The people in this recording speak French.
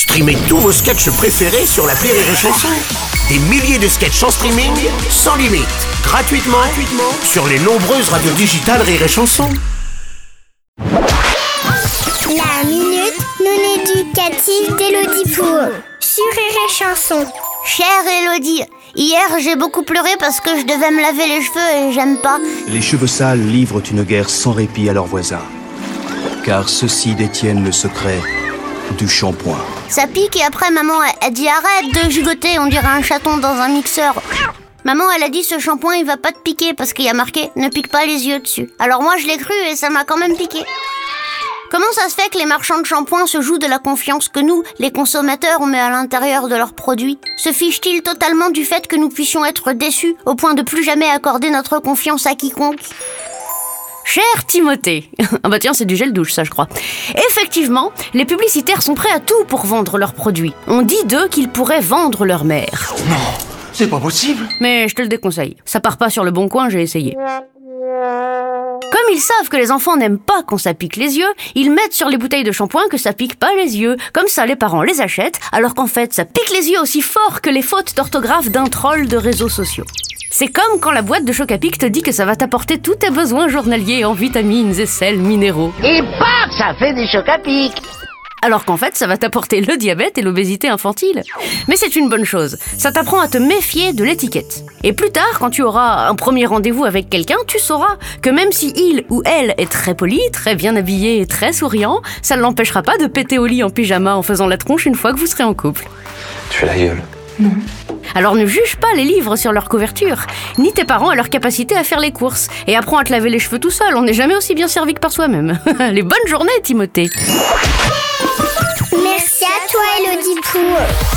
Streamez tous vos sketchs préférés sur la Rire et Chanson. Des milliers de sketchs en streaming, sans limite, gratuitement, gratuitement sur les nombreuses radios digitales Rire et Chanson. La minute non éducative d'Élodie Pour sur Rire et Chanson. Chère Elodie, hier j'ai beaucoup pleuré parce que je devais me laver les cheveux et j'aime pas. Les cheveux sales livrent une guerre sans répit à leurs voisins. Car ceux-ci détiennent le secret du shampoing. Ça pique et après maman elle, elle dit arrête de gigoter, on dirait un chaton dans un mixeur. Maman elle a dit ce shampoing il va pas te piquer parce qu'il y a marqué ne pique pas les yeux dessus. Alors moi je l'ai cru et ça m'a quand même piqué. Comment ça se fait que les marchands de shampoing se jouent de la confiance que nous, les consommateurs, on met à l'intérieur de leurs produits? Se fichent-ils totalement du fait que nous puissions être déçus au point de plus jamais accorder notre confiance à quiconque? Cher Timothée. Ah bah tiens, c'est du gel douche, ça je crois. Effectivement, les publicitaires sont prêts à tout pour vendre leurs produits. On dit d'eux qu'ils pourraient vendre leur mère. Non, c'est pas possible. Mais je te le déconseille. Ça part pas sur le bon coin, j'ai essayé. Comme ils savent que les enfants n'aiment pas qu'on ça pique les yeux, ils mettent sur les bouteilles de shampoing que ça pique pas les yeux. Comme ça, les parents les achètent, alors qu'en fait, ça pique les yeux aussi fort que les fautes d'orthographe d'un troll de réseaux sociaux. C'est comme quand la boîte de choc à pic te dit que ça va t'apporter tous tes besoins journaliers en vitamines et sels minéraux. Et bam, ça fait des chocs à pic. Alors qu'en fait, ça va t'apporter le diabète et l'obésité infantile. Mais c'est une bonne chose. Ça t'apprend à te méfier de l'étiquette. Et plus tard, quand tu auras un premier rendez-vous avec quelqu'un, tu sauras que même si il ou elle est très poli, très bien habillé et très souriant, ça ne l'empêchera pas de péter au lit en pyjama en faisant la tronche une fois que vous serez en couple. Tu fais la gueule. Alors ne juge pas les livres sur leur couverture, ni tes parents à leur capacité à faire les courses, et apprends à te laver les cheveux tout seul, on n'est jamais aussi bien servi que par soi-même. les bonnes journées, Timothée. Merci à toi, Elodie chanson